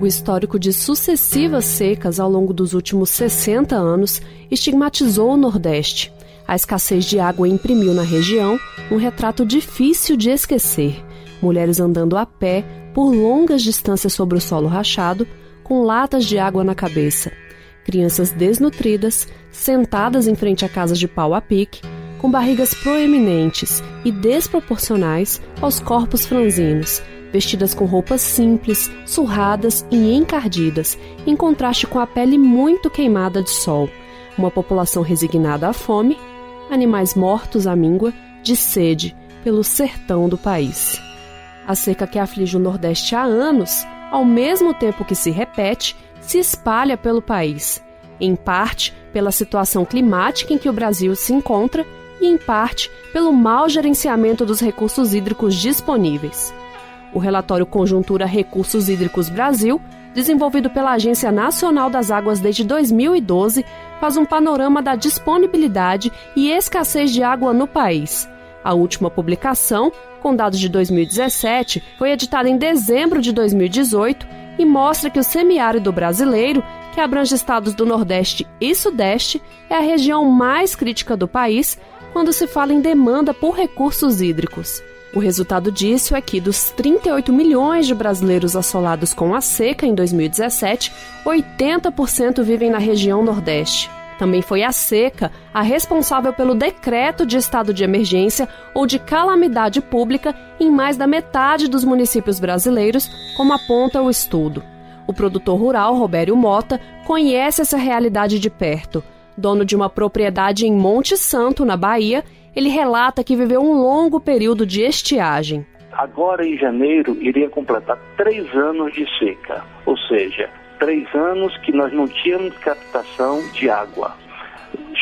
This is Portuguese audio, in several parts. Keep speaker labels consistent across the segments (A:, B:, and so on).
A: O histórico de sucessivas secas ao longo dos últimos 60 anos estigmatizou o Nordeste. A escassez de água imprimiu na região um retrato difícil de esquecer. Mulheres andando a pé por longas distâncias sobre o solo rachado, com latas de água na cabeça. Crianças desnutridas, sentadas em frente a casas de pau a pique, com barrigas proeminentes e desproporcionais aos corpos franzinos, vestidas com roupas simples, surradas e encardidas, em contraste com a pele muito queimada de sol. Uma população resignada à fome, animais mortos à míngua, de sede, pelo sertão do país. A seca que aflige o Nordeste há anos, ao mesmo tempo que se repete, se espalha pelo país, em parte pela situação climática em que o Brasil se encontra e, em parte, pelo mau gerenciamento dos recursos hídricos disponíveis. O relatório Conjuntura Recursos Hídricos Brasil, desenvolvido pela Agência Nacional das Águas desde 2012, faz um panorama da disponibilidade e escassez de água no país. A última publicação, com dados de 2017, foi editada em dezembro de 2018 e mostra que o semiárido brasileiro, que abrange estados do Nordeste e Sudeste, é a região mais crítica do país quando se fala em demanda por recursos hídricos. O resultado disso é que, dos 38 milhões de brasileiros assolados com a seca em 2017, 80% vivem na região Nordeste. Também foi a seca a responsável pelo decreto de estado de emergência ou de calamidade pública em mais da metade dos municípios brasileiros, como aponta o estudo. O produtor rural Robério Mota conhece essa realidade de perto. Dono de uma propriedade em Monte Santo, na Bahia, ele relata que viveu um longo período de estiagem.
B: Agora, em janeiro, iria completar três anos de seca, ou seja, três anos que nós não tínhamos captação de água.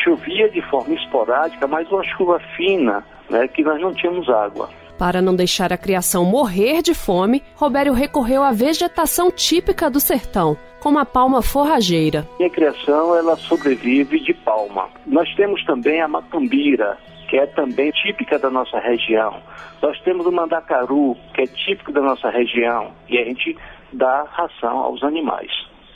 B: Chovia de forma esporádica, mas uma chuva fina, né, que nós não tínhamos água.
A: Para não deixar a criação morrer de fome, Robério recorreu à vegetação típica do sertão, como a palma forrageira.
B: Minha criação ela sobrevive de palma. Nós temos também a macambira, que é também típica da nossa região. Nós temos o mandacaru, que é típico da nossa região, e a gente dá ração aos animais.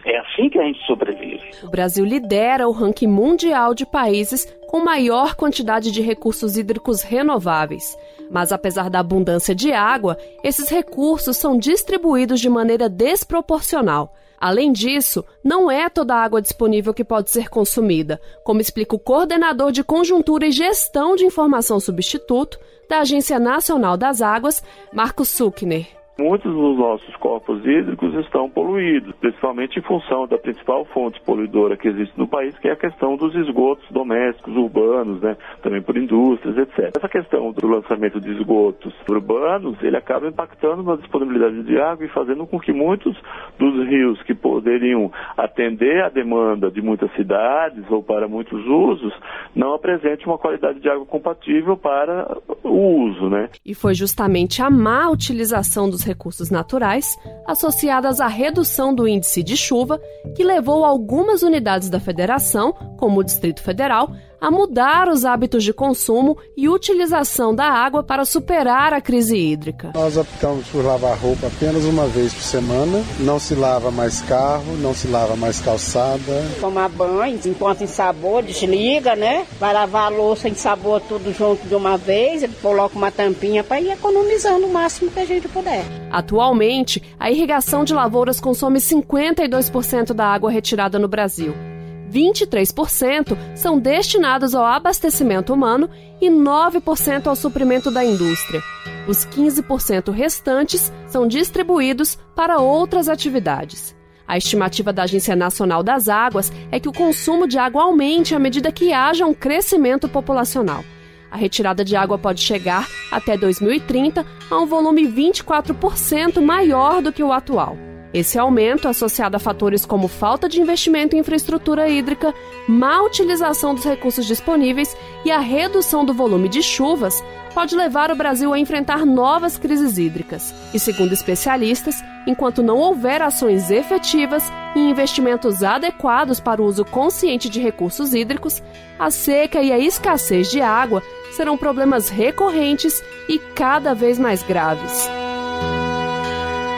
B: É assim que a gente sobrevive.
A: O Brasil lidera o ranking mundial de países com maior quantidade de recursos hídricos renováveis. Mas apesar da abundância de água, esses recursos são distribuídos de maneira desproporcional. Além disso, não é toda a água disponível que pode ser consumida, como explica o coordenador de conjuntura e gestão de informação substituto da Agência Nacional das Águas, Marcos Suckner.
C: Muitos dos nossos corpos hídricos estão poluídos, principalmente em função da principal fonte poluidora que existe no país, que é a questão dos esgotos domésticos, urbanos, né? também por indústrias, etc. Essa questão do lançamento de esgotos urbanos, ele acaba impactando na disponibilidade de água e fazendo com que muitos dos rios que poderiam atender a demanda de muitas cidades ou para muitos usos, não apresentem uma qualidade de água compatível para o uso. Né?
A: E foi justamente a má utilização dos recursos naturais, associadas à redução do índice de chuva, que levou algumas unidades da federação, como o Distrito Federal, a mudar os hábitos de consumo e utilização da água para superar a crise hídrica.
D: Nós optamos por lavar roupa apenas uma vez por semana, não se lava mais carro, não se lava mais calçada.
E: Tomar banho, enquanto em sabor, desliga, né? Vai lavar a louça em sabor tudo junto de uma vez, coloca uma tampinha para ir economizando o máximo que a gente puder.
A: Atualmente, a irrigação de lavouras consome 52% da água retirada no Brasil. 23% são destinados ao abastecimento humano e 9% ao suprimento da indústria. Os 15% restantes são distribuídos para outras atividades. A estimativa da Agência Nacional das Águas é que o consumo de água aumente à medida que haja um crescimento populacional. A retirada de água pode chegar, até 2030, a um volume 24% maior do que o atual. Esse aumento, associado a fatores como falta de investimento em infraestrutura hídrica, má utilização dos recursos disponíveis e a redução do volume de chuvas, pode levar o Brasil a enfrentar novas crises hídricas. E segundo especialistas, enquanto não houver ações efetivas e investimentos adequados para o uso consciente de recursos hídricos, a seca e a escassez de água serão problemas recorrentes e cada vez mais graves.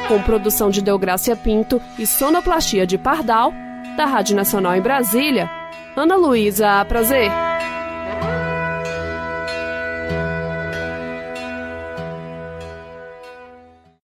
A: Com produção de Delgrácia Pinto e sonoplastia de Pardal, da Rádio Nacional em Brasília, Ana Luísa Prazer.